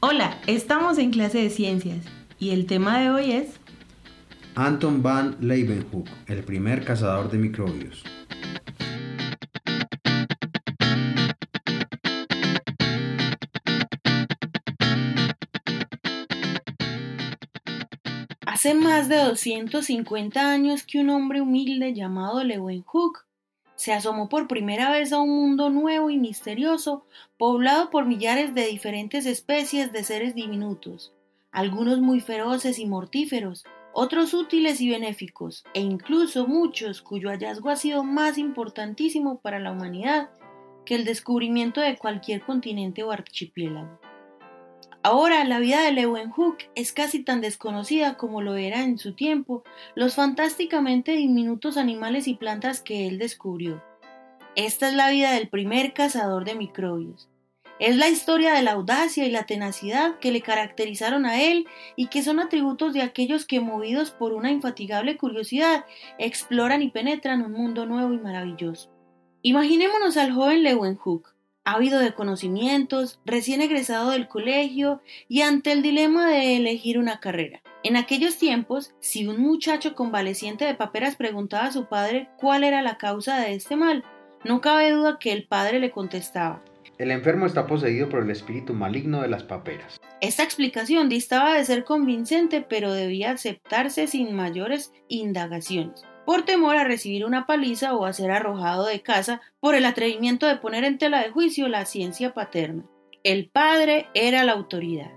Hola, estamos en clase de ciencias y el tema de hoy es Anton van Leeuwenhoek, el primer cazador de microbios. Hace más de 250 años que un hombre humilde llamado Leeuwenhoek se asomó por primera vez a un mundo nuevo y misterioso, poblado por millares de diferentes especies de seres diminutos, algunos muy feroces y mortíferos, otros útiles y benéficos, e incluso muchos cuyo hallazgo ha sido más importantísimo para la humanidad que el descubrimiento de cualquier continente o archipiélago. Ahora la vida de Leeuwenhoek es casi tan desconocida como lo era en su tiempo los fantásticamente diminutos animales y plantas que él descubrió. Esta es la vida del primer cazador de microbios. Es la historia de la audacia y la tenacidad que le caracterizaron a él y que son atributos de aquellos que, movidos por una infatigable curiosidad, exploran y penetran un mundo nuevo y maravilloso. Imaginémonos al joven Leeuwenhoek, ávido de conocimientos, recién egresado del colegio y ante el dilema de elegir una carrera. En aquellos tiempos, si un muchacho convaleciente de paperas preguntaba a su padre cuál era la causa de este mal, no cabe duda que el padre le contestaba. El enfermo está poseído por el espíritu maligno de las paperas. Esta explicación distaba de ser convincente, pero debía aceptarse sin mayores indagaciones por temor a recibir una paliza o a ser arrojado de casa por el atrevimiento de poner en tela de juicio la ciencia paterna. El padre era la autoridad.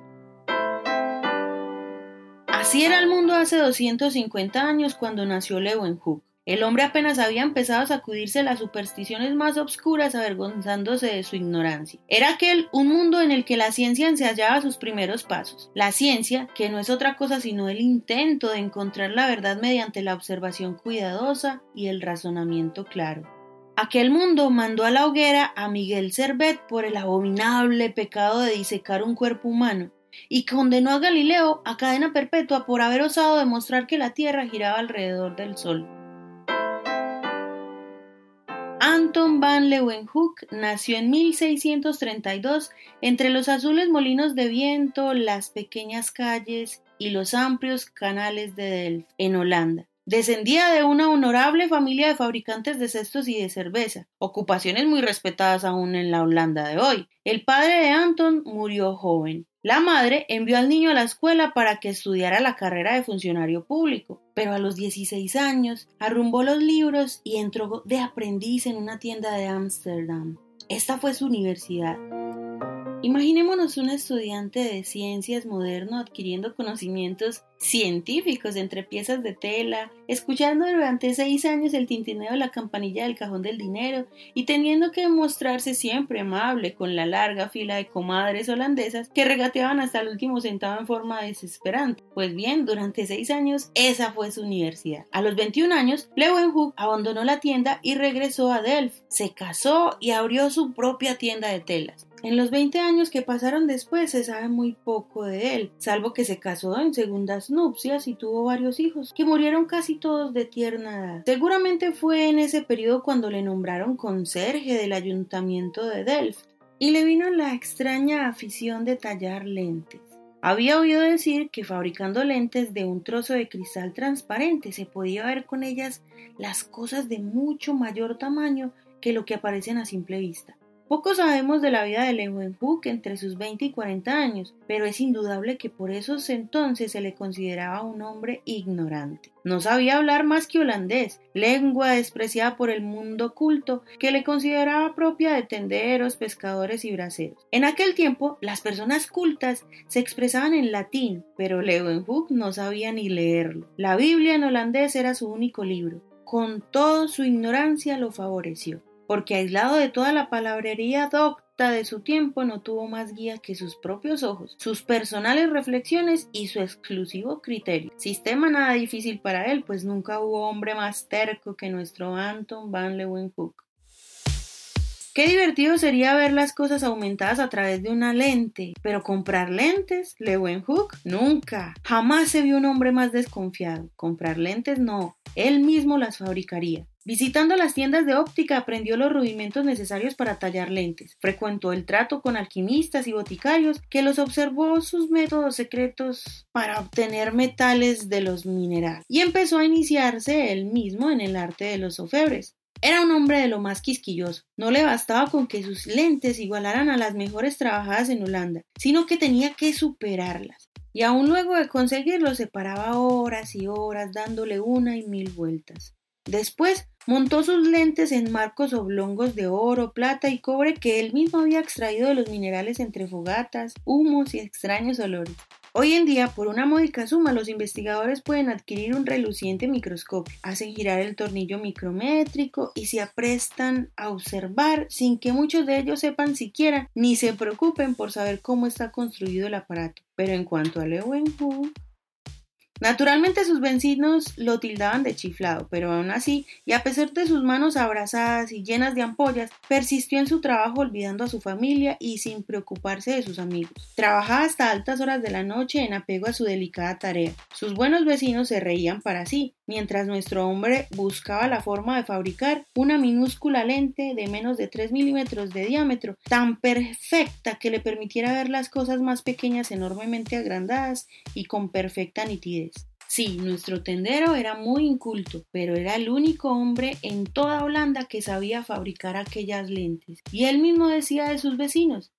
Así era el mundo hace 250 años cuando nació Leeuwenhoek. El hombre apenas había empezado a sacudirse las supersticiones más obscuras avergonzándose de su ignorancia. Era aquel un mundo en el que la ciencia ensayaba sus primeros pasos. La ciencia, que no es otra cosa sino el intento de encontrar la verdad mediante la observación cuidadosa y el razonamiento claro. Aquel mundo mandó a la hoguera a Miguel Servet por el abominable pecado de disecar un cuerpo humano y condenó a Galileo a cadena perpetua por haber osado demostrar que la Tierra giraba alrededor del Sol. Anton van Leeuwenhoek nació en 1632 entre los azules molinos de viento, las pequeñas calles y los amplios canales de Delft, en Holanda. Descendía de una honorable familia de fabricantes de cestos y de cerveza, ocupaciones muy respetadas aún en la Holanda de hoy. El padre de Anton murió joven. La madre envió al niño a la escuela para que estudiara la carrera de funcionario público, pero a los 16 años arrumbó los libros y entró de aprendiz en una tienda de Ámsterdam. Esta fue su universidad. Imaginémonos un estudiante de ciencias moderno adquiriendo conocimientos científicos entre piezas de tela, escuchando durante seis años el tintineo de la campanilla del cajón del dinero y teniendo que mostrarse siempre amable con la larga fila de comadres holandesas que regateaban hasta el último centavo en forma desesperante. Pues bien, durante seis años esa fue su universidad. A los 21 años, Leeuwenhoek abandonó la tienda y regresó a Delft. Se casó y abrió su propia tienda de telas. En los 20 años que pasaron después se sabe muy poco de él, salvo que se casó en segundas nupcias y tuvo varios hijos, que murieron casi todos de tierna edad. Seguramente fue en ese periodo cuando le nombraron conserje del ayuntamiento de Delft y le vino la extraña afición de tallar lentes. Había oído decir que fabricando lentes de un trozo de cristal transparente se podía ver con ellas las cosas de mucho mayor tamaño que lo que aparecen a simple vista. Poco sabemos de la vida de Leeuwenhoek entre sus 20 y 40 años, pero es indudable que por esos entonces se le consideraba un hombre ignorante. No sabía hablar más que holandés, lengua despreciada por el mundo culto que le consideraba propia de tenderos, pescadores y braceros. En aquel tiempo, las personas cultas se expresaban en latín, pero Leeuwenhoek no sabía ni leerlo. La Biblia en holandés era su único libro. Con todo su ignorancia lo favoreció porque aislado de toda la palabrería docta de su tiempo no tuvo más guía que sus propios ojos, sus personales reflexiones y su exclusivo criterio. Sistema nada difícil para él, pues nunca hubo hombre más terco que nuestro Anton van Leeuwenhoek. Qué divertido sería ver las cosas aumentadas a través de una lente, pero comprar lentes, Leeuwenhoek, nunca. Jamás se vio un hombre más desconfiado. Comprar lentes no, él mismo las fabricaría. Visitando las tiendas de óptica aprendió los rudimentos necesarios para tallar lentes. Frecuentó el trato con alquimistas y boticarios que los observó sus métodos secretos para obtener metales de los minerales. Y empezó a iniciarse él mismo en el arte de los ofebres. Era un hombre de lo más quisquilloso. No le bastaba con que sus lentes igualaran a las mejores trabajadas en Holanda, sino que tenía que superarlas. Y aún luego de conseguirlo se paraba horas y horas dándole una y mil vueltas. Después montó sus lentes en marcos oblongos de oro, plata y cobre que él mismo había extraído de los minerales entre fogatas, humos y extraños olores. Hoy en día, por una módica suma, los investigadores pueden adquirir un reluciente microscopio, hacen girar el tornillo micrométrico y se aprestan a observar sin que muchos de ellos sepan siquiera ni se preocupen por saber cómo está construido el aparato. Pero en cuanto a Leeuwenhoek, Naturalmente sus vecinos lo tildaban de chiflado, pero aún así, y a pesar de sus manos abrazadas y llenas de ampollas, persistió en su trabajo olvidando a su familia y sin preocuparse de sus amigos. Trabajaba hasta altas horas de la noche en apego a su delicada tarea. Sus buenos vecinos se reían para sí, mientras nuestro hombre buscaba la forma de fabricar una minúscula lente de menos de 3 milímetros de diámetro, tan perfecta que le permitiera ver las cosas más pequeñas enormemente agrandadas y con perfecta nitidez. Sí, nuestro tendero era muy inculto, pero era el único hombre en toda Holanda que sabía fabricar aquellas lentes. Y él mismo decía de sus vecinos.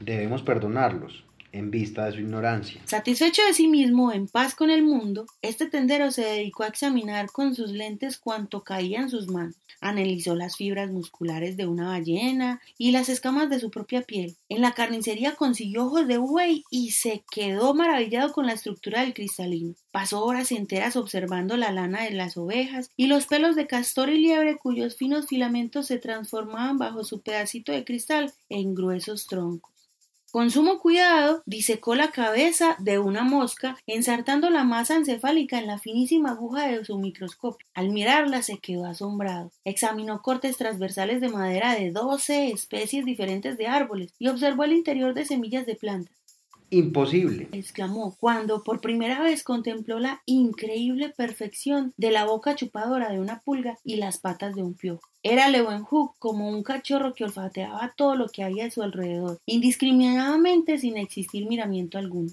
Debemos perdonarlos, en vista de su ignorancia. Satisfecho de sí mismo, en paz con el mundo, este tendero se dedicó a examinar con sus lentes cuanto caía en sus manos. Analizó las fibras musculares de una ballena y las escamas de su propia piel. En la carnicería consiguió ojos de buey y se quedó maravillado con la estructura del cristalino. Pasó horas enteras observando la lana de las ovejas y los pelos de castor y liebre cuyos finos filamentos se transformaban bajo su pedacito de cristal en gruesos troncos. Con sumo cuidado, disecó la cabeza de una mosca, ensartando la masa encefálica en la finísima aguja de su microscopio. Al mirarla se quedó asombrado. Examinó cortes transversales de madera de doce especies diferentes de árboles y observó el interior de semillas de plantas. Imposible, exclamó, cuando por primera vez contempló la increíble perfección de la boca chupadora de una pulga y las patas de un piojo. Era Leeuwenhoek como un cachorro que olfateaba todo lo que había a su alrededor, indiscriminadamente sin existir miramiento alguno.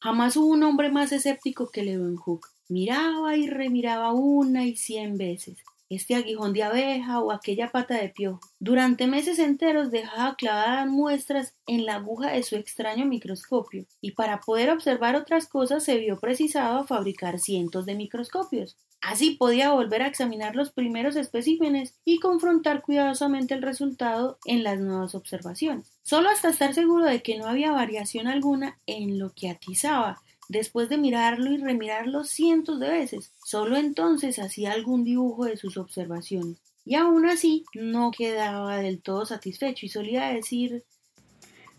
Jamás hubo un hombre más escéptico que Leeuwenhoek. Miraba y remiraba una y cien veces este aguijón de abeja o aquella pata de piojo. Durante meses enteros dejaba clavadas muestras en la aguja de su extraño microscopio, y para poder observar otras cosas se vio precisado a fabricar cientos de microscopios. Así podía volver a examinar los primeros especímenes y confrontar cuidadosamente el resultado en las nuevas observaciones, solo hasta estar seguro de que no había variación alguna en lo que atizaba, después de mirarlo y remirarlo cientos de veces. Solo entonces hacía algún dibujo de sus observaciones. Y aún así no quedaba del todo satisfecho y solía decir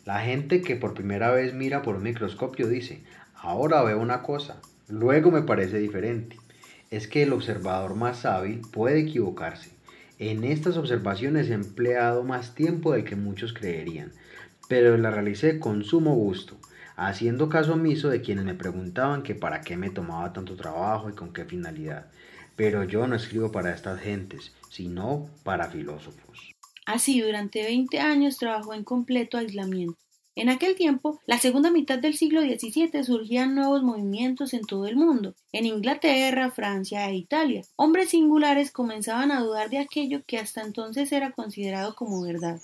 La gente que por primera vez mira por un microscopio dice ahora veo una cosa, luego me parece diferente. Es que el observador más hábil puede equivocarse. En estas observaciones he empleado más tiempo del que muchos creerían, pero la realicé con sumo gusto haciendo caso omiso de quienes me preguntaban que para qué me tomaba tanto trabajo y con qué finalidad. Pero yo no escribo para estas gentes, sino para filósofos. Así, durante 20 años trabajó en completo aislamiento. En aquel tiempo, la segunda mitad del siglo XVII, surgían nuevos movimientos en todo el mundo. En Inglaterra, Francia e Italia, hombres singulares comenzaban a dudar de aquello que hasta entonces era considerado como verdad.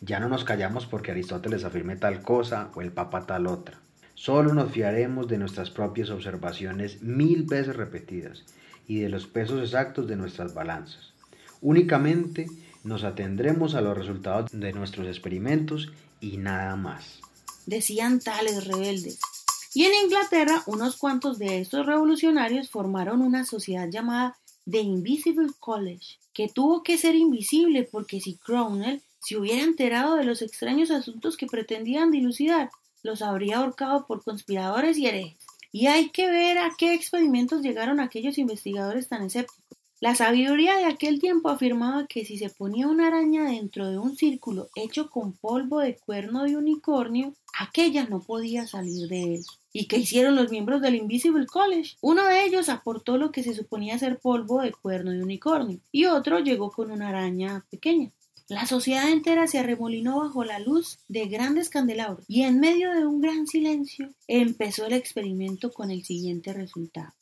Ya no nos callamos porque Aristóteles afirme tal cosa o el Papa tal otra. Solo nos fiaremos de nuestras propias observaciones mil veces repetidas y de los pesos exactos de nuestras balanzas. Únicamente nos atendremos a los resultados de nuestros experimentos y nada más. Decían tales rebeldes. Y en Inglaterra unos cuantos de estos revolucionarios formaron una sociedad llamada The Invisible College, que tuvo que ser invisible porque si Cromwell si hubiera enterado de los extraños asuntos que pretendían dilucidar, los habría ahorcado por conspiradores y herejes. Y hay que ver a qué experimentos llegaron aquellos investigadores tan escépticos. La sabiduría de aquel tiempo afirmaba que si se ponía una araña dentro de un círculo hecho con polvo de cuerno de unicornio, aquella no podía salir de él. ¿Y qué hicieron los miembros del Invisible College? Uno de ellos aportó lo que se suponía ser polvo de cuerno de unicornio y otro llegó con una araña pequeña. La sociedad entera se arremolinó bajo la luz de grandes candelabros y en medio de un gran silencio empezó el experimento con el siguiente resultado.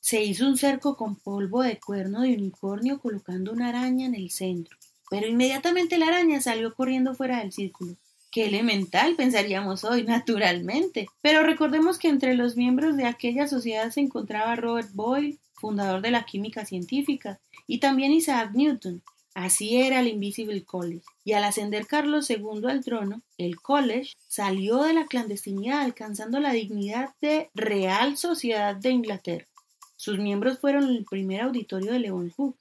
Se hizo un cerco con polvo de cuerno de unicornio colocando una araña en el centro, pero inmediatamente la araña salió corriendo fuera del círculo. Qué elemental, pensaríamos hoy, naturalmente. Pero recordemos que entre los miembros de aquella sociedad se encontraba Robert Boyle, fundador de la química científica, y también Isaac Newton. Así era el Invisible College. Y al ascender Carlos II al trono, el college salió de la clandestinidad alcanzando la dignidad de Real Sociedad de Inglaterra. Sus miembros fueron el primer auditorio de Leeuwenhoek.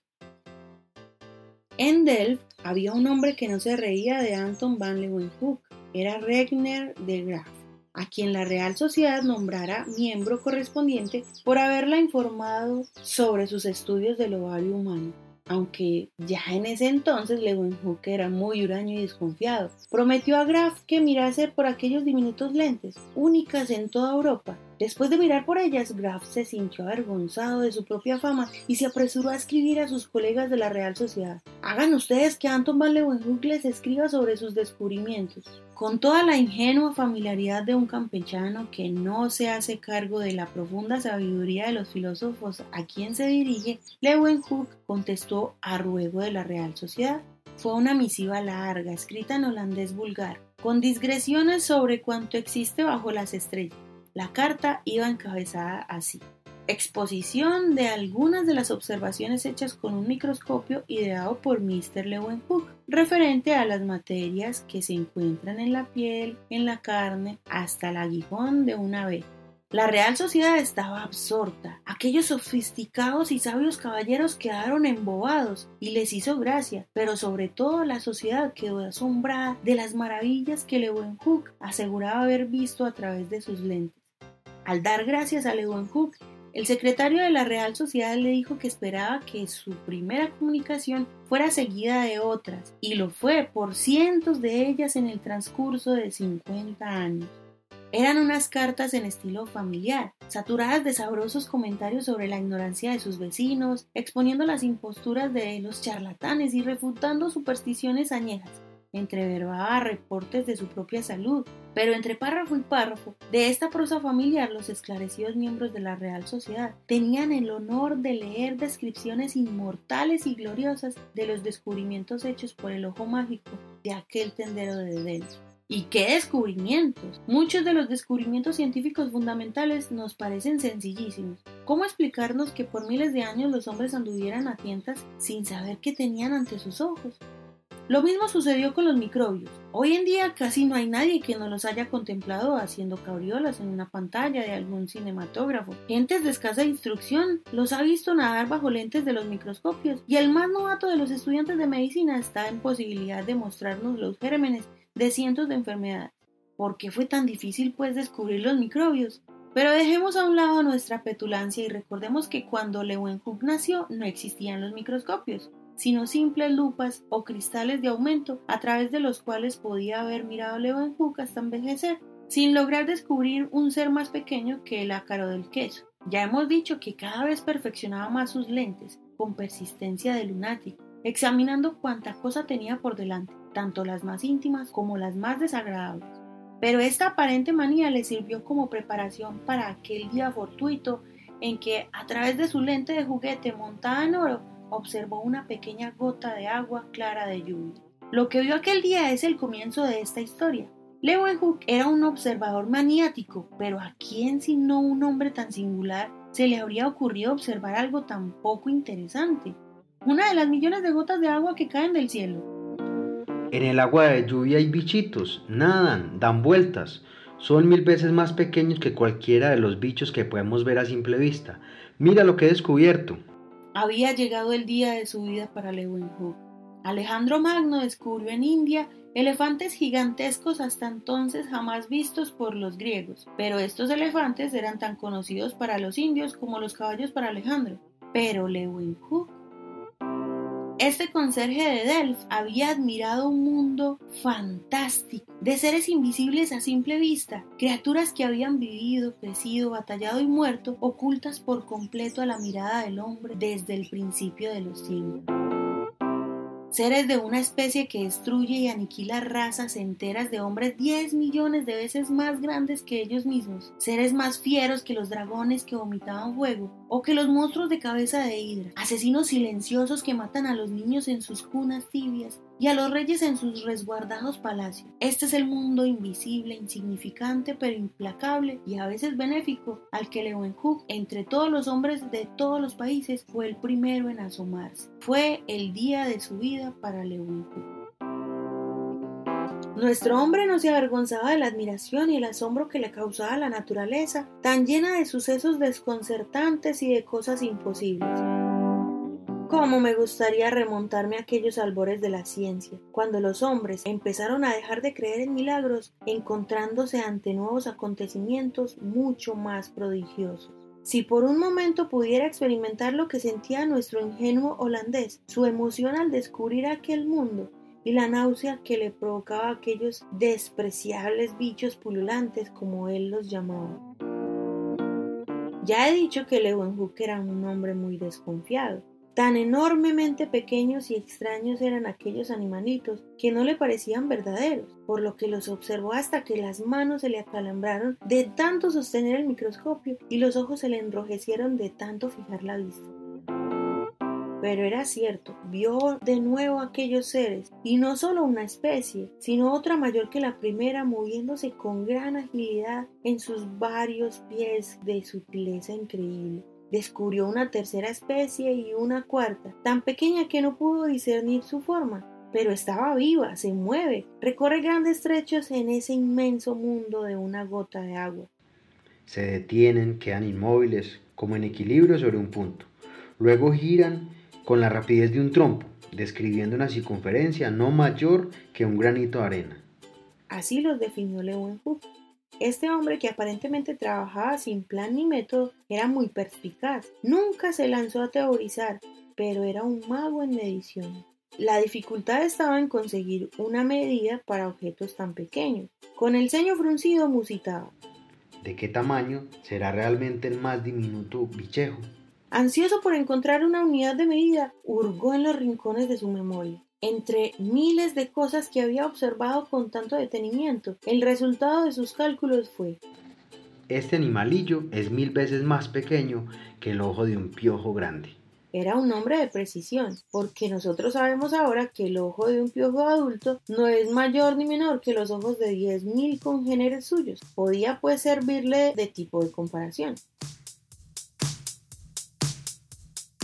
En Delft había un hombre que no se reía de Anton van Leeuwenhoek, era Regner de Graaf, a quien la Real Sociedad nombrara miembro correspondiente por haberla informado sobre sus estudios del ovario humano aunque ya en ese entonces Leeuwenhoek era muy huraño y desconfiado. Prometió a Graf que mirase por aquellos diminutos lentes, únicas en toda Europa. Después de mirar por ellas, Graf se sintió avergonzado de su propia fama y se apresuró a escribir a sus colegas de la Real Sociedad. Hagan ustedes que Anton van Leeuwenhoek les escriba sobre sus descubrimientos. Con toda la ingenua familiaridad de un campechano que no se hace cargo de la profunda sabiduría de los filósofos a quien se dirige, Leeuwenhoek contestó a ruego de la Real Sociedad. Fue una misiva larga, escrita en holandés vulgar, con digresiones sobre cuanto existe bajo las estrellas. La carta iba encabezada así. Exposición de algunas de las observaciones hechas con un microscopio ideado por Mr. Leeuwenhoek, referente a las materias que se encuentran en la piel, en la carne, hasta el aguijón de una ave. La Real Sociedad estaba absorta. Aquellos sofisticados y sabios caballeros quedaron embobados y les hizo gracia, pero sobre todo la sociedad quedó asombrada de las maravillas que Leeuwenhoek aseguraba haber visto a través de sus lentes. Al dar gracias a Leeuwenhoek, el secretario de la Real Sociedad le dijo que esperaba que su primera comunicación fuera seguida de otras, y lo fue por cientos de ellas en el transcurso de 50 años. Eran unas cartas en estilo familiar, saturadas de sabrosos comentarios sobre la ignorancia de sus vecinos, exponiendo las imposturas de los charlatanes y refutando supersticiones añejas entreverbaba reportes de su propia salud, pero entre párrafo y párrafo de esta prosa familiar los esclarecidos miembros de la Real Sociedad tenían el honor de leer descripciones inmortales y gloriosas de los descubrimientos hechos por el ojo mágico de aquel tendero de Edén. ¿Y qué descubrimientos? Muchos de los descubrimientos científicos fundamentales nos parecen sencillísimos. ¿Cómo explicarnos que por miles de años los hombres anduvieran a tientas sin saber qué tenían ante sus ojos? Lo mismo sucedió con los microbios. Hoy en día casi no hay nadie que no los haya contemplado haciendo cabriolas en una pantalla de algún cinematógrafo. Gentes de escasa instrucción los ha visto nadar bajo lentes de los microscopios y el más novato de los estudiantes de medicina está en posibilidad de mostrarnos los gérmenes de cientos de enfermedades. ¿Por qué fue tan difícil pues descubrir los microbios? Pero dejemos a un lado nuestra petulancia y recordemos que cuando Leeuwenhoek nació no existían los microscopios sino simples lupas o cristales de aumento a través de los cuales podía haber mirado Leeuwenhoek hasta envejecer, sin lograr descubrir un ser más pequeño que el ácaro del queso. Ya hemos dicho que cada vez perfeccionaba más sus lentes, con persistencia de lunático, examinando cuánta cosa tenía por delante, tanto las más íntimas como las más desagradables. Pero esta aparente manía le sirvió como preparación para aquel día fortuito en que, a través de su lente de juguete montada en oro, observó una pequeña gota de agua clara de lluvia. Lo que vio aquel día es el comienzo de esta historia. Leeuwenhoek era un observador maniático, pero ¿a quién sino un hombre tan singular se le habría ocurrido observar algo tan poco interesante? Una de las millones de gotas de agua que caen del cielo. En el agua de lluvia hay bichitos, nadan, dan vueltas. Son mil veces más pequeños que cualquiera de los bichos que podemos ver a simple vista. Mira lo que he descubierto. Había llegado el día de su vida para Leeuwenhoek. Alejandro Magno descubrió en India elefantes gigantescos hasta entonces jamás vistos por los griegos, pero estos elefantes eran tan conocidos para los indios como los caballos para Alejandro. Pero Leeuwenhoek Este conserje de Delft había admirado un mundo fantástico, de seres invisibles a simple vista, criaturas que habían vivido, crecido, batallado y muerto, ocultas por completo a la mirada del hombre desde el principio de los siglos seres de una especie que destruye y aniquila razas enteras de hombres 10 millones de veces más grandes que ellos mismos, seres más fieros que los dragones que vomitaban fuego o que los monstruos de cabeza de hidra, asesinos silenciosos que matan a los niños en sus cunas tibias y a los reyes en sus resguardados palacios. Este es el mundo invisible, insignificante, pero implacable y a veces benéfico al que Leeuwenhoek, entre todos los hombres de todos los países, fue el primero en asomarse. Fue el día de su vida para Leeuwenhoek. Nuestro hombre no se avergonzaba de la admiración y el asombro que le causaba la naturaleza, tan llena de sucesos desconcertantes y de cosas imposibles. ¿Cómo me gustaría remontarme a aquellos albores de la ciencia, cuando los hombres empezaron a dejar de creer en milagros, encontrándose ante nuevos acontecimientos mucho más prodigiosos? Si por un momento pudiera experimentar lo que sentía nuestro ingenuo holandés, su emoción al descubrir aquel mundo y la náusea que le provocaba aquellos despreciables bichos pululantes como él los llamaba. Ya he dicho que Leeuwenhoek era un hombre muy desconfiado, Tan enormemente pequeños y extraños eran aquellos animalitos que no le parecían verdaderos, por lo que los observó hasta que las manos se le acalambraron de tanto sostener el microscopio y los ojos se le enrojecieron de tanto fijar la vista. Pero era cierto, vio de nuevo aquellos seres, y no solo una especie, sino otra mayor que la primera, moviéndose con gran agilidad en sus varios pies de sutileza increíble descubrió una tercera especie y una cuarta, tan pequeña que no pudo discernir su forma, pero estaba viva, se mueve, recorre grandes trechos en ese inmenso mundo de una gota de agua. Se detienen, quedan inmóviles, como en equilibrio sobre un punto. Luego giran con la rapidez de un trompo, describiendo una circunferencia no mayor que un granito de arena. Así los definió Leeuwenhoek. Este hombre, que aparentemente trabajaba sin plan ni método, era muy perspicaz. Nunca se lanzó a teorizar, pero era un mago en medición. La dificultad estaba en conseguir una medida para objetos tan pequeños. Con el ceño fruncido musitaba. ¿De qué tamaño será realmente el más diminuto bichejo? Ansioso por encontrar una unidad de medida, hurgó en los rincones de su memoria entre miles de cosas que había observado con tanto detenimiento. El resultado de sus cálculos fue Este animalillo es mil veces más pequeño que el ojo de un piojo grande. Era un hombre de precisión, porque nosotros sabemos ahora que el ojo de un piojo adulto no es mayor ni menor que los ojos de diez mil congéneres suyos. Podía pues servirle de tipo de comparación.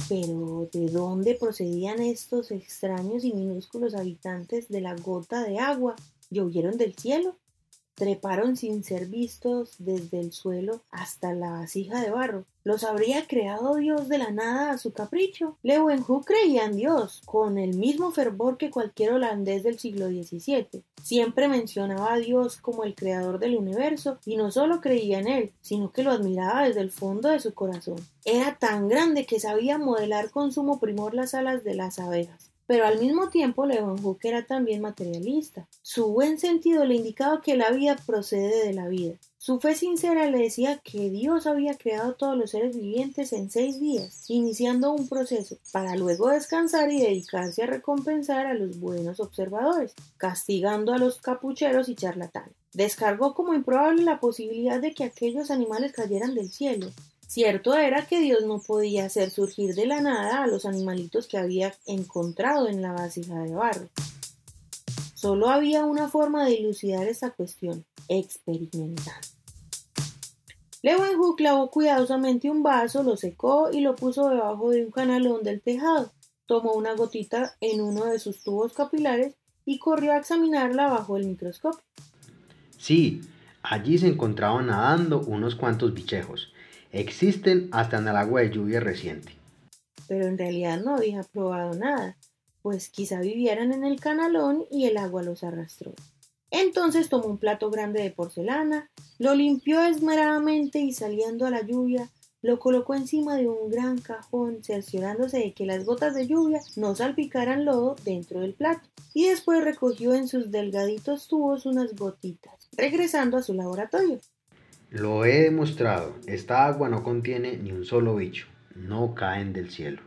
Pero ¿de dónde procedían estos extraños y minúsculos habitantes de la gota de agua? ¿Llovieron del cielo? treparon sin ser vistos desde el suelo hasta la vasija de barro. ¿Los habría creado Dios de la nada a su capricho? Leeuwenhoek creía en Dios, con el mismo fervor que cualquier holandés del siglo XVII. Siempre mencionaba a Dios como el creador del universo y no solo creía en él, sino que lo admiraba desde el fondo de su corazón. Era tan grande que sabía modelar con sumo primor las alas de las abejas pero al mismo tiempo Leeuwenhoek era también materialista. Su buen sentido le indicaba que la vida procede de la vida. Su fe sincera le decía que Dios había creado todos los seres vivientes en seis días, iniciando un proceso para luego descansar y dedicarse a recompensar a los buenos observadores, castigando a los capucheros y charlatanes. Descargó como improbable la posibilidad de que aquellos animales cayeran del cielo, Cierto era que Dios no podía hacer surgir de la nada a los animalitos que había encontrado en la vasija de barro. Solo había una forma de dilucidar esta cuestión, experimentar. Leeuwenhoek clavó cuidadosamente un vaso, lo secó y lo puso debajo de un canalón del tejado. Tomó una gotita en uno de sus tubos capilares y corrió a examinarla bajo el microscopio. Sí, allí se encontraban nadando unos cuantos bichejos Existen hasta en el agua de lluvia reciente. Pero en realidad no había probado nada, pues quizá vivieran en el canalón y el agua los arrastró. Entonces tomó un plato grande de porcelana, lo limpió esmeradamente y saliendo a la lluvia, lo colocó encima de un gran cajón, cerciorándose de que las gotas de lluvia no salpicaran lodo dentro del plato, y después recogió en sus delgaditos tubos unas gotitas, regresando a su laboratorio. Lo he demostrado, esta agua no contiene ni un solo bicho, no caen del cielo.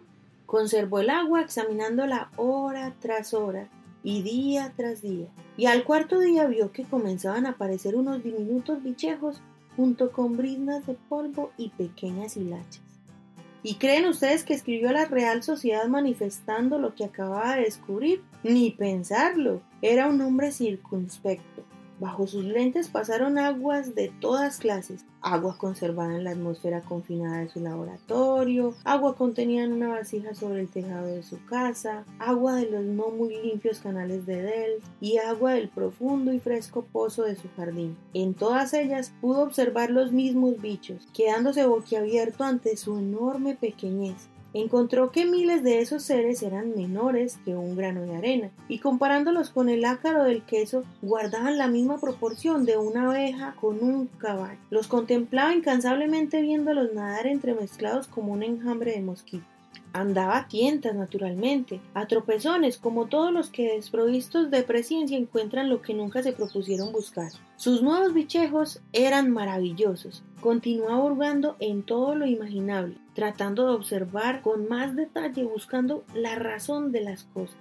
Conservó el agua examinándola hora tras hora y día tras día, y al cuarto día vio que comenzaban a aparecer unos diminutos bichejos junto con briznas de polvo y pequeñas hilachas. ¿Y creen ustedes que escribió a la Real Sociedad manifestando lo que acababa de descubrir? Ni pensarlo. Era un hombre circunspecto, Bajo sus lentes pasaron aguas de todas clases, agua conservada en la atmósfera confinada de su laboratorio, agua contenida en una vasija sobre el tejado de su casa, agua de los no muy limpios canales de Delft y agua del profundo y fresco pozo de su jardín. En todas ellas pudo observar los mismos bichos, quedándose boquiabierto ante su enorme pequeñez encontró que miles de esos seres eran menores que un grano de arena, y comparándolos con el ácaro del queso, guardaban la misma proporción de una abeja con un caballo. Los contemplaba incansablemente viéndolos nadar entremezclados como un enjambre de mosquitos. Andaba a tientas, naturalmente, a tropezones, como todos los que desprovistos de presencia encuentran lo que nunca se propusieron buscar. Sus nuevos bichejos eran maravillosos. Continuaba hurgando en todo lo imaginable, tratando de observar con más detalle, buscando la razón de las cosas.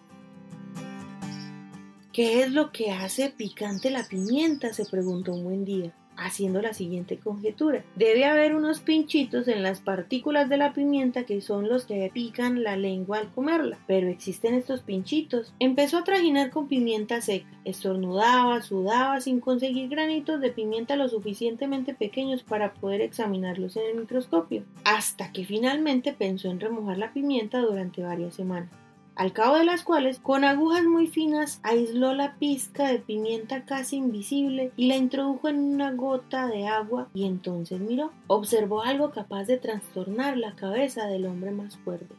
¿Qué es lo que hace picante la pimienta? se preguntó un buen día haciendo la siguiente conjetura. Debe haber unos pinchitos en las partículas de la pimienta que son los que pican la lengua al comerla, pero existen estos pinchitos. Empezó a trajinar con pimienta seca, estornudaba, sudaba sin conseguir granitos de pimienta lo suficientemente pequeños para poder examinarlos en el microscopio, hasta que finalmente pensó en remojar la pimienta durante varias semanas al cabo de las cuales, con agujas muy finas, aisló la pizca de pimienta casi invisible y la introdujo en una gota de agua y entonces miró. Observó algo capaz de trastornar la cabeza del hombre más fuerte.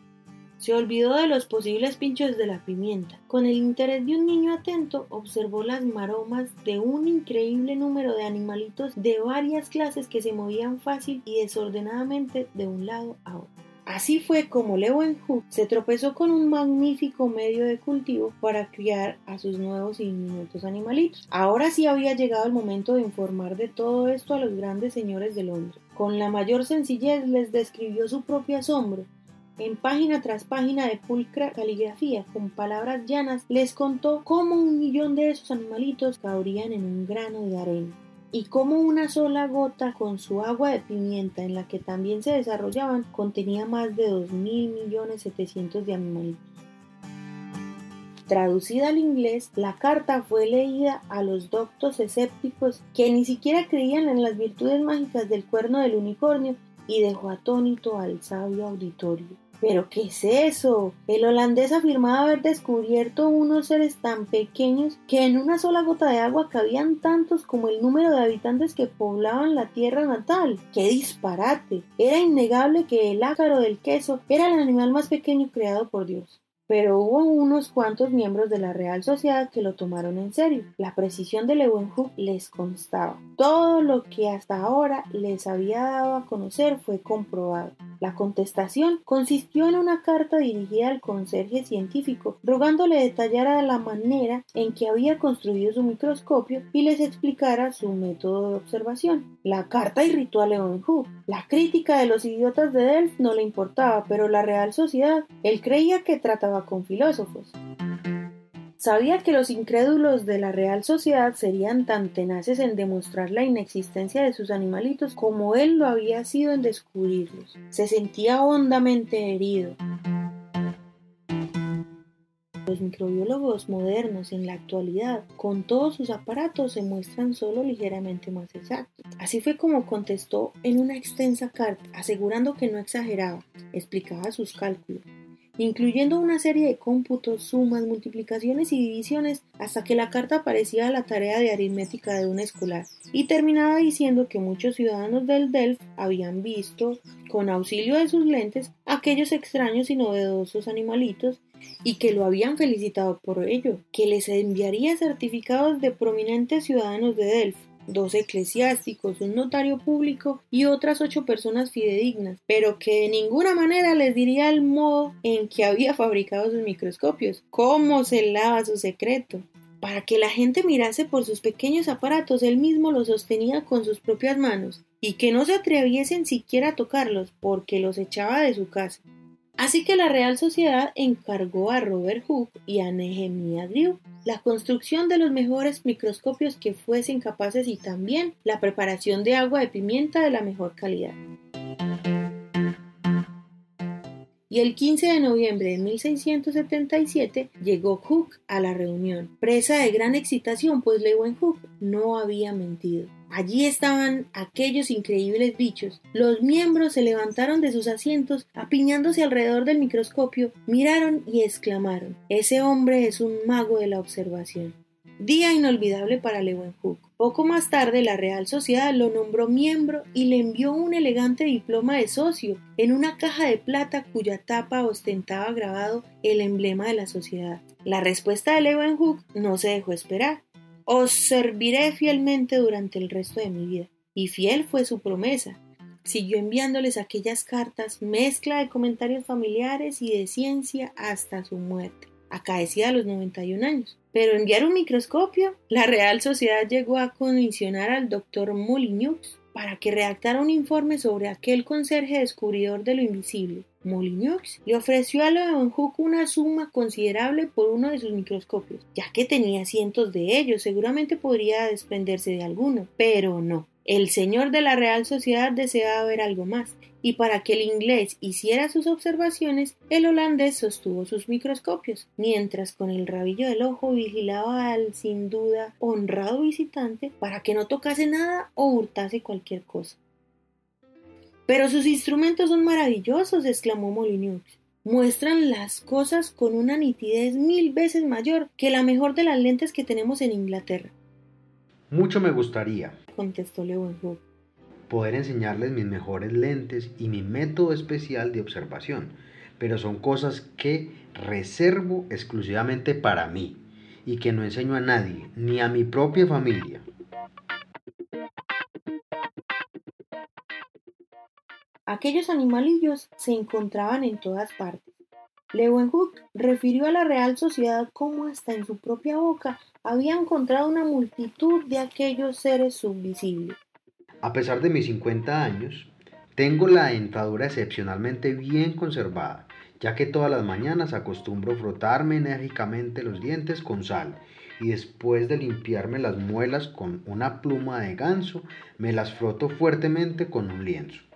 Se olvidó de los posibles pinchos de la pimienta. Con el interés de un niño atento, observó las maromas de un increíble número de animalitos de varias clases que se movían fácil y desordenadamente de un lado a otro. Así fue como Leeuwenhoek se tropezó con un magnífico medio de cultivo para criar a sus nuevos y diminutos animalitos. Ahora sí había llegado el momento de informar de todo esto a los grandes señores de Londres. Con la mayor sencillez les describió su propio asombro. En página tras página de pulcra caligrafía, con palabras llanas, les contó cómo un millón de esos animalitos cabrían en un grano de arena y como una sola gota con su agua de pimienta en la que también se desarrollaban contenía más de 2.700.000 de animalitos. Traducida al inglés, la carta fue leída a los doctos escépticos que ni siquiera creían en las virtudes mágicas del cuerno del unicornio y dejó atónito al sabio auditorio. ¿Pero qué es eso? El holandés afirmaba haber descubierto unos seres tan pequeños que en una sola gota de agua cabían tantos como el número de habitantes que poblaban la tierra natal. ¡Qué disparate! Era innegable que el ácaro del queso era el animal más pequeño creado por Dios pero hubo unos cuantos miembros de la Real Sociedad que lo tomaron en serio. La precisión de Leeuwenhoek les constaba. Todo lo que hasta ahora les había dado a conocer fue comprobado. La contestación consistió en una carta dirigida al conserje científico, rogándole detallara la manera en que había construido su microscopio y les explicara su método de observación. La carta irritó a Leeuwenhoek. La crítica de los idiotas de Delft no le importaba, pero la Real Sociedad, él creía que trataba con filósofos. Sabía que los incrédulos de la Real Sociedad serían tan tenaces en demostrar la inexistencia de sus animalitos como él lo había sido en descubrirlos. Se sentía hondamente herido. Los microbiólogos modernos en la actualidad, con todos sus aparatos, se muestran solo ligeramente más exactos. Así fue como contestó en una extensa carta, asegurando que no exageraba, explicaba sus cálculos, incluyendo una serie de cómputos, sumas, multiplicaciones y divisiones, hasta que la carta parecía la tarea de aritmética de un escolar, y terminaba diciendo que muchos ciudadanos del Delft habían visto, con auxilio de sus lentes, aquellos extraños y novedosos animalitos, y que lo habían felicitado por ello, que les enviaría certificados de prominentes ciudadanos de Delft, dos eclesiásticos, un notario público y otras ocho personas fidedignas, pero que de ninguna manera les diría el modo en que había fabricado sus microscopios, cómo celaba su secreto. Para que la gente mirase por sus pequeños aparatos, él mismo los sostenía con sus propias manos, y que no se atreviesen siquiera a tocarlos, porque los echaba de su casa. Así que la Real Sociedad encargó a Robert Hooke y a Nehemiah Drew la construcción de los mejores microscopios que fuesen capaces y también la preparación de agua de pimienta de la mejor calidad. Y el 15 de noviembre de 1677 llegó Hooke a la reunión, presa de gran excitación, pues Leeuwenhoek no había mentido. Allí estaban aquellos increíbles bichos. Los miembros se levantaron de sus asientos, apiñándose alrededor del microscopio, miraron y exclamaron Ese hombre es un mago de la observación. Día inolvidable para Leeuwenhoek. Poco más tarde la Real Sociedad lo nombró miembro y le envió un elegante diploma de socio en una caja de plata cuya tapa ostentaba grabado el emblema de la sociedad. La respuesta de Leeuwenhoek no se dejó esperar. Os serviré fielmente durante el resto de mi vida. Y fiel fue su promesa. Siguió enviándoles aquellas cartas, mezcla de comentarios familiares y de ciencia hasta su muerte, acaecida a los 91 años. Pero enviar un microscopio, la Real Sociedad llegó a comisionar al doctor Molyneux para que redactara un informe sobre aquel conserje descubridor de lo invisible, Molyneux le ofreció a Leeuwenhoek una suma considerable por uno de sus microscopios, ya que tenía cientos de ellos, seguramente podría desprenderse de alguno, pero no. El señor de la Real Sociedad deseaba ver algo más, y para que el inglés hiciera sus observaciones, el holandés sostuvo sus microscopios, mientras con el rabillo del ojo vigilaba al sin duda honrado visitante para que no tocase nada o hurtase cualquier cosa. Pero sus instrumentos son maravillosos, exclamó Molyneux. Muestran las cosas con una nitidez mil veces mayor que la mejor de las lentes que tenemos en Inglaterra. Mucho me gustaría, contestó Leeuwenhoek, poder enseñarles mis mejores lentes y mi método especial de observación, pero son cosas que reservo exclusivamente para mí y que no enseño a nadie, ni a mi propia familia. Aquellos animalillos se encontraban en todas partes. Leeuwenhoek refirió a la Real Sociedad cómo hasta en su propia boca había encontrado una multitud de aquellos seres subvisibles. A pesar de mis 50 años, tengo la dentadura excepcionalmente bien conservada, ya que todas las mañanas acostumbro frotarme enérgicamente los dientes con sal y después de limpiarme las muelas con una pluma de ganso, me las froto fuertemente con un lienzo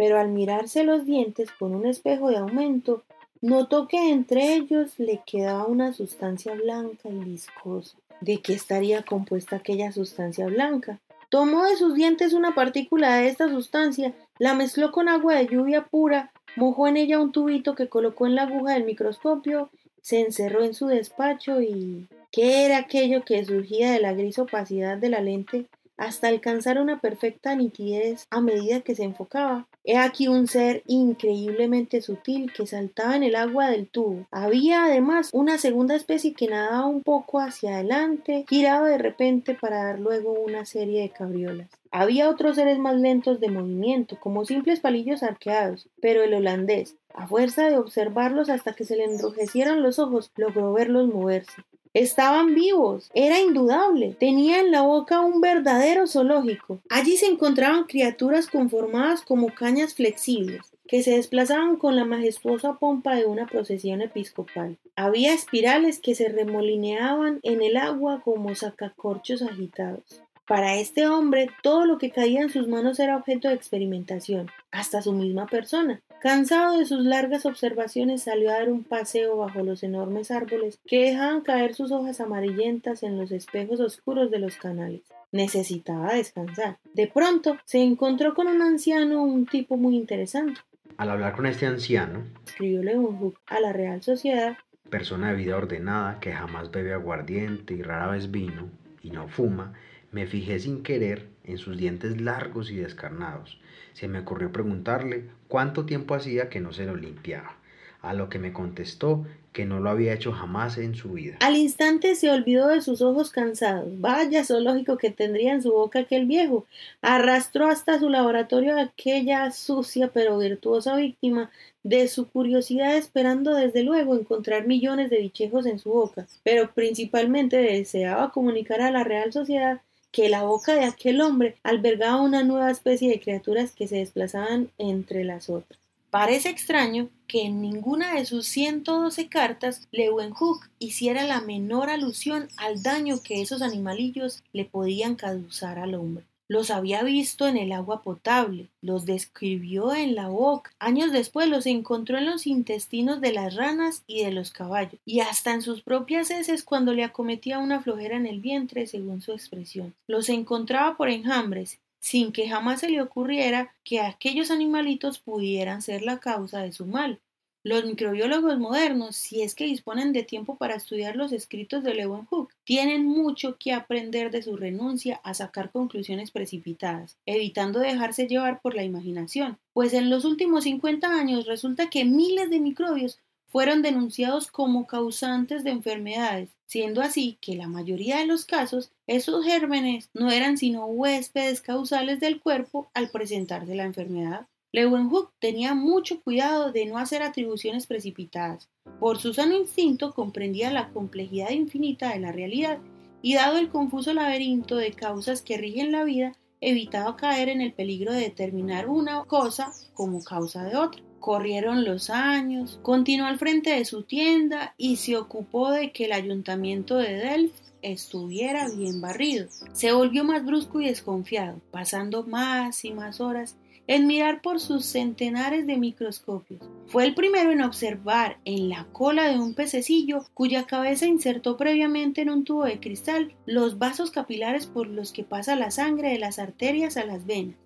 pero al mirarse los dientes con un espejo de aumento, notó que entre ellos le quedaba una sustancia blanca y viscosa. ¿De qué estaría compuesta aquella sustancia blanca? Tomó de sus dientes una partícula de esta sustancia, la mezcló con agua de lluvia pura, mojó en ella un tubito que colocó en la aguja del microscopio, se encerró en su despacho y... ¿Qué era aquello que surgía de la gris opacidad de la lente hasta alcanzar una perfecta nitidez a medida que se enfocaba? He aquí un ser increíblemente sutil que saltaba en el agua del tubo. Había además una segunda especie que nadaba un poco hacia adelante, giraba de repente para dar luego una serie de cabriolas. Había otros seres más lentos de movimiento, como simples palillos arqueados, pero el holandés, a fuerza de observarlos hasta que se le enrojecieron los ojos, logró verlos moverse. Estaban vivos, era indudable. Tenía en la boca un verdadero zoológico. Allí se encontraban criaturas conformadas como cañas flexibles, que se desplazaban con la majestuosa pompa de una procesión episcopal. Había espirales que se remolineaban en el agua como sacacorchos agitados. Para este hombre, todo lo que caía en sus manos era objeto de experimentación, hasta su misma persona. Cansado de sus largas observaciones, salió a dar un paseo bajo los enormes árboles que dejaban caer sus hojas amarillentas en los espejos oscuros de los canales. Necesitaba descansar. De pronto, se encontró con un anciano, un tipo muy interesante. Al hablar con este anciano, escribió Leeuwenhoek a la Real Sociedad, persona de vida ordenada que jamás bebe aguardiente y rara vez vino y no fuma, me fijé sin querer en sus dientes largos y descarnados. Se me ocurrió preguntarle cuánto tiempo hacía que no se lo limpiaba, a lo que me contestó que no lo había hecho jamás en su vida. Al instante se olvidó de sus ojos cansados. Vaya zoológico que tendría en su boca aquel viejo. Arrastró hasta su laboratorio a aquella sucia pero virtuosa víctima de su curiosidad esperando desde luego encontrar millones de bichejos en su boca, pero principalmente deseaba comunicar a la Real Sociedad que la boca de aquel hombre albergaba una nueva especie de criaturas que se desplazaban entre las otras. Parece extraño que en ninguna de sus 112 cartas Leeuwenhoek hiciera la menor alusión al daño que esos animalillos le podían causar al hombre. Los había visto en el agua potable, los describió en la boca, años después los encontró en los intestinos de las ranas y de los caballos, y hasta en sus propias heces cuando le acometía una flojera en el vientre, según su expresión. Los encontraba por enjambres, sin que jamás se le ocurriera que aquellos animalitos pudieran ser la causa de su mal. Los microbiólogos modernos, si es que disponen de tiempo para estudiar los escritos de Leeuwenhoek, tienen mucho que aprender de su renuncia a sacar conclusiones precipitadas, evitando dejarse llevar por la imaginación, pues en los últimos 50 años resulta que miles de microbios fueron denunciados como causantes de enfermedades, siendo así que la mayoría de los casos esos gérmenes no eran sino huéspedes causales del cuerpo al presentarse la enfermedad. Leeuwenhoek tenía mucho cuidado de no hacer atribuciones precipitadas. Por su sano instinto comprendía la complejidad infinita de la realidad y dado el confuso laberinto de causas que rigen la vida, evitaba caer en el peligro de determinar una cosa como causa de otra. Corrieron los años, continuó al frente de su tienda y se ocupó de que el ayuntamiento de Delft estuviera bien barrido. Se volvió más brusco y desconfiado, pasando más y más horas en mirar por sus centenares de microscopios. Fue el primero en observar en la cola de un pececillo cuya cabeza insertó previamente en un tubo de cristal los vasos capilares por los que pasa la sangre de las arterias a las venas,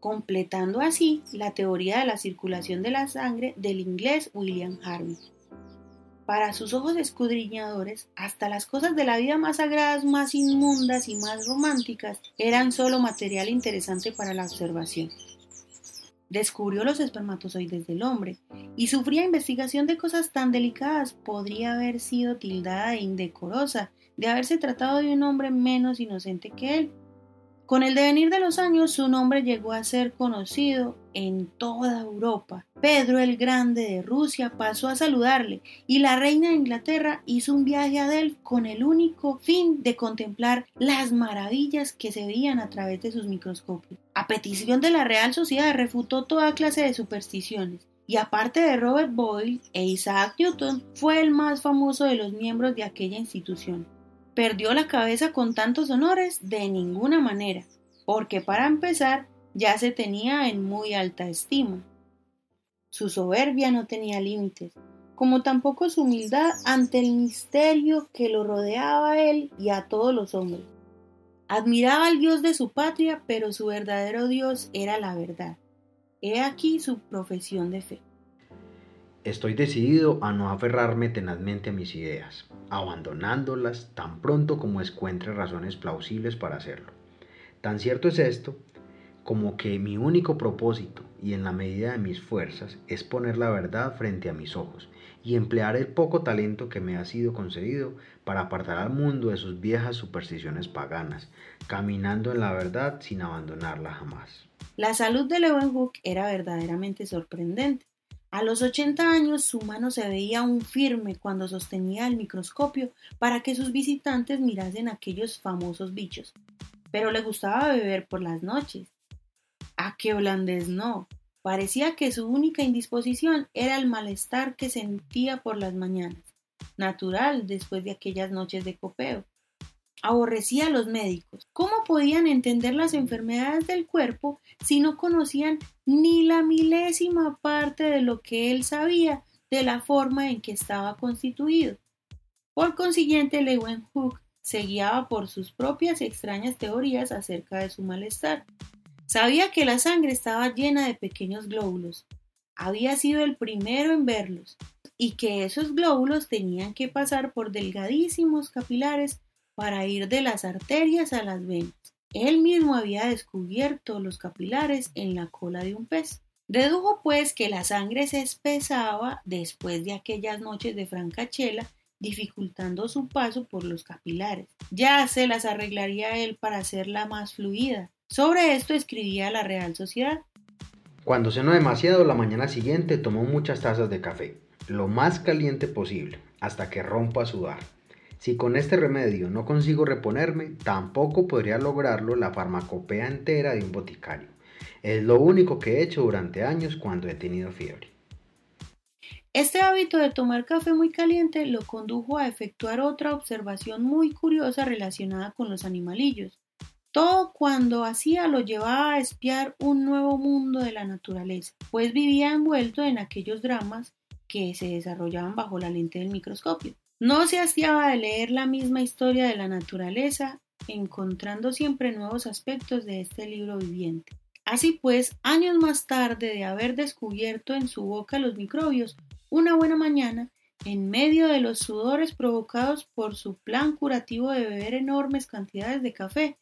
completando así la teoría de la circulación de la sangre del inglés William Harvey. Para sus ojos escudriñadores, hasta las cosas de la vida más sagradas, más inmundas y más románticas eran solo material interesante para la observación descubrió los espermatozoides del hombre y sufría investigación de cosas tan delicadas, podría haber sido tildada de indecorosa de haberse tratado de un hombre menos inocente que él. Con el devenir de los años, su nombre llegó a ser conocido en toda Europa. Pedro el Grande de Rusia pasó a saludarle y la reina de Inglaterra hizo un viaje a Delft con el único fin de contemplar las maravillas que se veían a través de sus microscopios. A petición de la Real Sociedad refutó toda clase de supersticiones y aparte de Robert Boyle e Isaac Newton, fue el más famoso de los miembros de aquella institución perdió la cabeza con tantos honores de ninguna manera, porque para empezar ya se tenía en muy alta estima. Su soberbia no tenía límites, como tampoco su humildad ante el misterio que lo rodeaba a él y a todos los hombres. Admiraba al Dios de su patria, pero su verdadero Dios era la verdad. He aquí su profesión de fe. Estoy decidido a no aferrarme tenazmente a mis ideas, abandonándolas tan pronto como encuentre razones plausibles para hacerlo. Tan cierto es esto como que mi único propósito, y en la medida de mis fuerzas, es poner la verdad frente a mis ojos y emplear el poco talento que me ha sido concedido para apartar al mundo de sus viejas supersticiones paganas, caminando en la verdad sin abandonarla jamás. La salud de Leeuwenhoek era verdaderamente sorprendente. A los 80 años su mano se veía aún firme cuando sostenía el microscopio para que sus visitantes mirasen aquellos famosos bichos. Pero le gustaba beber por las noches. ¿A qué holandés no? Parecía que su única indisposición era el malestar que sentía por las mañanas, natural después de aquellas noches de copeo. Aborrecía a los médicos. ¿Cómo podían entender las enfermedades del cuerpo si no conocían ni la milésima parte de lo que él sabía de la forma en que estaba constituido? Por consiguiente, Leeuwenhoek se guiaba por sus propias extrañas teorías acerca de su malestar. Sabía que la sangre estaba llena de pequeños glóbulos. Había sido el primero en verlos y que esos glóbulos tenían que pasar por delgadísimos capilares para ir de las arterias a las venas. Él mismo había descubierto los capilares en la cola de un pez. Dedujo pues que la sangre se espesaba después de aquellas noches de francachela, dificultando su paso por los capilares. Ya se las arreglaría él para hacerla más fluida. Sobre esto escribía la Real Sociedad. Cuando cenó demasiado la mañana siguiente tomó muchas tazas de café, lo más caliente posible, hasta que rompa a sudar. Si con este remedio no consigo reponerme, tampoco podría lograrlo la farmacopea entera de un boticario. Es lo único que he hecho durante años cuando he tenido fiebre. Este hábito de tomar café muy caliente lo condujo a efectuar otra observación muy curiosa relacionada con los animalillos. Todo cuando hacía lo llevaba a espiar un nuevo mundo de la naturaleza, pues vivía envuelto en aquellos dramas que se desarrollaban bajo la lente del microscopio. No se hastiaba de leer la misma historia de la naturaleza, encontrando siempre nuevos aspectos de este libro viviente. Así pues, años más tarde de haber descubierto en su boca los microbios, una buena mañana, en medio de los sudores provocados por su plan curativo de beber enormes cantidades de café,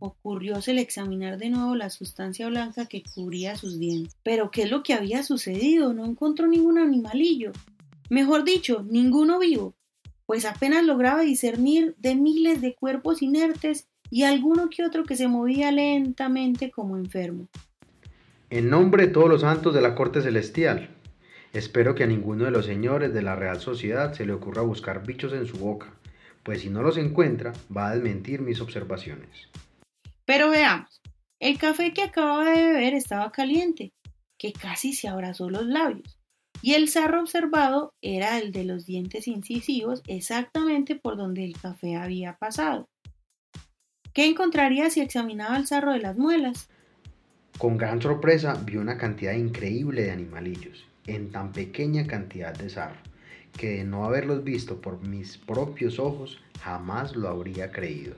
ocurriósele examinar de nuevo la sustancia blanca que cubría sus dientes. Pero ¿qué es lo que había sucedido? No encontró ningún animalillo. Mejor dicho, ninguno vivo pues apenas lograba discernir de miles de cuerpos inertes y alguno que otro que se movía lentamente como enfermo. En nombre de todos los santos de la corte celestial, espero que a ninguno de los señores de la Real Sociedad se le ocurra buscar bichos en su boca, pues si no los encuentra va a desmentir mis observaciones. Pero veamos, el café que acababa de beber estaba caliente, que casi se abrazó los labios y el sarro observado era el de los dientes incisivos exactamente por donde el café había pasado. ¿Qué encontraría si examinaba el sarro de las muelas? Con gran sorpresa vio una cantidad increíble de animalillos en tan pequeña cantidad de sarro, que de no haberlos visto por mis propios ojos jamás lo habría creído.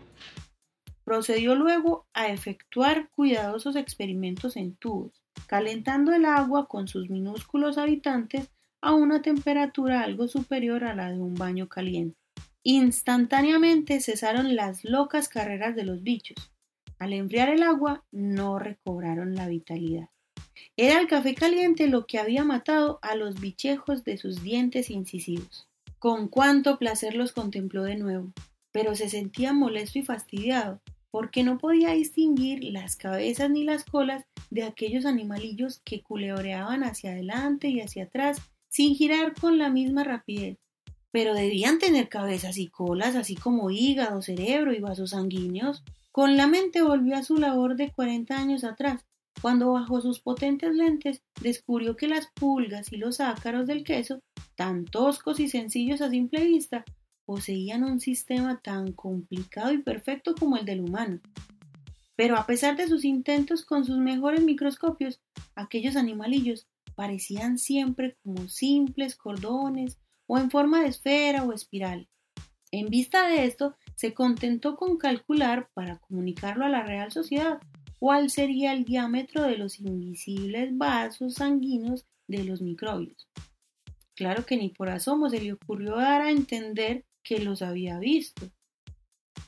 Procedió luego a efectuar cuidadosos experimentos en tubos calentando el agua con sus minúsculos habitantes a una temperatura algo superior a la de un baño caliente. Instantáneamente cesaron las locas carreras de los bichos. Al enfriar el agua no recobraron la vitalidad. Era el café caliente lo que había matado a los bichejos de sus dientes incisivos. Con cuánto placer los contempló de nuevo, pero se sentía molesto y fastidiado, porque no podía distinguir las cabezas ni las colas de aquellos animalillos que culebreaban hacia adelante y hacia atrás sin girar con la misma rapidez. Pero debían tener cabezas y colas, así como hígado, cerebro y vasos sanguíneos. Con la mente volvió a su labor de 40 años atrás, cuando bajo sus potentes lentes descubrió que las pulgas y los ácaros del queso, tan toscos y sencillos a simple vista, poseían un sistema tan complicado y perfecto como el del humano. Pero a pesar de sus intentos con sus mejores microscopios, aquellos animalillos parecían siempre como simples cordones o en forma de esfera o espiral. En vista de esto, se contentó con calcular para comunicarlo a la Real Sociedad cuál sería el diámetro de los invisibles vasos sanguíneos de los microbios. Claro que ni por asomo se le ocurrió dar a entender que los había visto.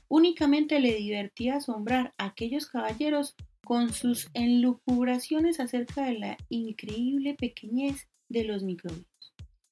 Únicamente le divertía asombrar a aquellos caballeros con sus enlucubraciones acerca de la increíble pequeñez de los microbios.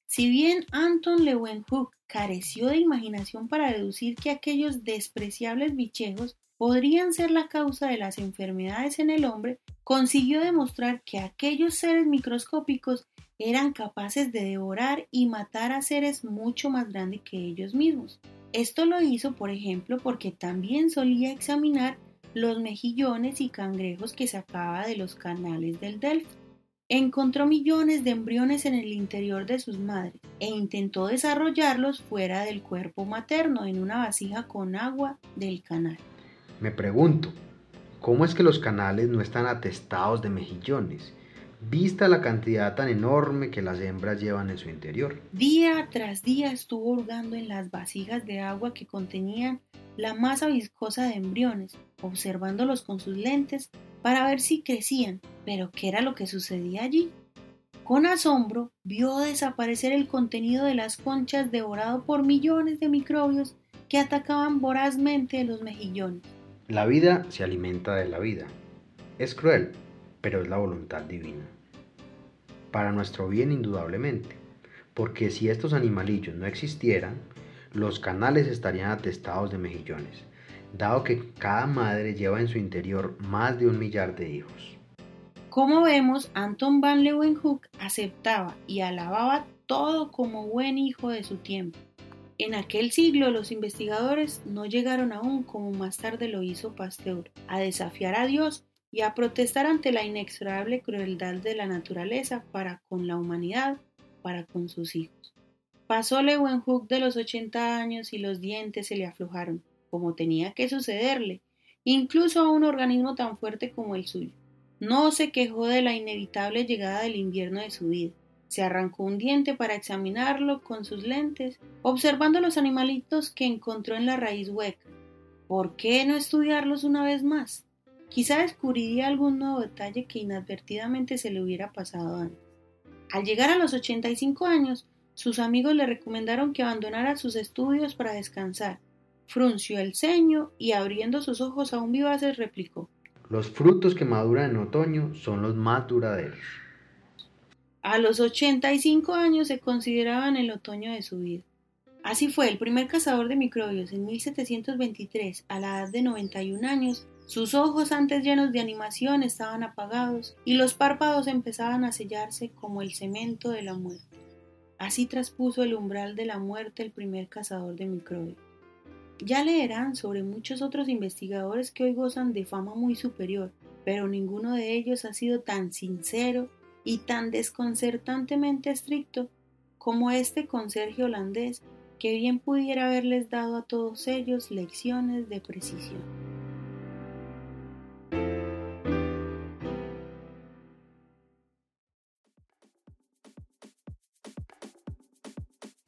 Si bien Anton Leeuwenhoek careció de imaginación para deducir que aquellos despreciables bichejos podrían ser la causa de las enfermedades en el hombre, consiguió demostrar que aquellos seres microscópicos eran capaces de devorar y matar a seres mucho más grandes que ellos mismos. Esto lo hizo, por ejemplo, porque también solía examinar los mejillones y cangrejos que sacaba de los canales del Delft. Encontró millones de embriones en el interior de sus madres e intentó desarrollarlos fuera del cuerpo materno en una vasija con agua del canal. Me pregunto, ¿cómo es que los canales no están atestados de mejillones? vista la cantidad tan enorme que las hembras llevan en su interior. Día tras día estuvo hurgando en las vasijas de agua que contenían la masa viscosa de embriones, observándolos con sus lentes para ver si crecían, pero ¿qué era lo que sucedía allí? Con asombro vio desaparecer el contenido de las conchas devorado por millones de microbios que atacaban vorazmente los mejillones. La vida se alimenta de la vida. Es cruel, pero es la voluntad divina. para nuestro bien indudablemente, porque si estos animalillos no existieran, los canales estarían atestados de mejillones, dado que cada madre lleva en su interior más de un millar de hijos. Como vemos, Anton van Leeuwenhoek aceptaba y alababa todo como buen hijo de su tiempo. En aquel siglo los investigadores no llegaron aún, como más tarde lo hizo Pasteur, a desafiar a Dios y a protestar ante la inexorable crueldad de la naturaleza para con la humanidad, para con sus hijos. Pasó Leeuwenhoek de los 80 años y los dientes se le aflojaron, como tenía que sucederle, incluso a un organismo tan fuerte como el suyo. No se quejó de la inevitable llegada del invierno de su vida. Se arrancó un diente para examinarlo con sus lentes, observando los animalitos que encontró en la raíz hueca. ¿Por qué no estudiarlos una vez más? Quizá descubriría algún nuevo detalle que inadvertidamente se le hubiera pasado antes. Al llegar a los 85 años, sus amigos le recomendaron que abandonara sus estudios para descansar. Frunció el ceño y abriendo sus ojos aún vivaces replicó Los frutos que maduran en otoño son los más duraderos. A los 85 años se consideraba en el otoño de su vida. Así fue, el primer cazador de microbios en 1723, a la edad de 91 años, sus ojos antes llenos de animación estaban apagados y los párpados empezaban a sellarse como el cemento de la muerte. Así traspuso el umbral de la muerte el primer cazador de microbios. Ya leerán sobre muchos otros investigadores que hoy gozan de fama muy superior, pero ninguno de ellos ha sido tan sincero y tan desconcertantemente estricto como este conserje holandés que bien pudiera haberles dado a todos ellos lecciones de precisión.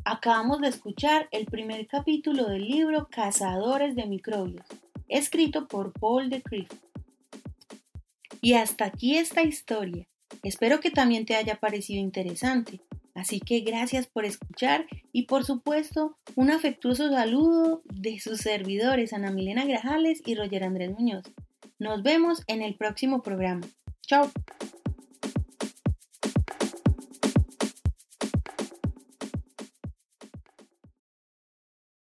Acabamos de escuchar el primer capítulo del libro Cazadores de Microbios, escrito por Paul de Criff. Y hasta aquí esta historia. Espero que también te haya parecido interesante. Así que gracias por escuchar y por supuesto un afectuoso saludo de sus servidores Ana Milena Grajales y Roger Andrés Muñoz. Nos vemos en el próximo programa. Chao.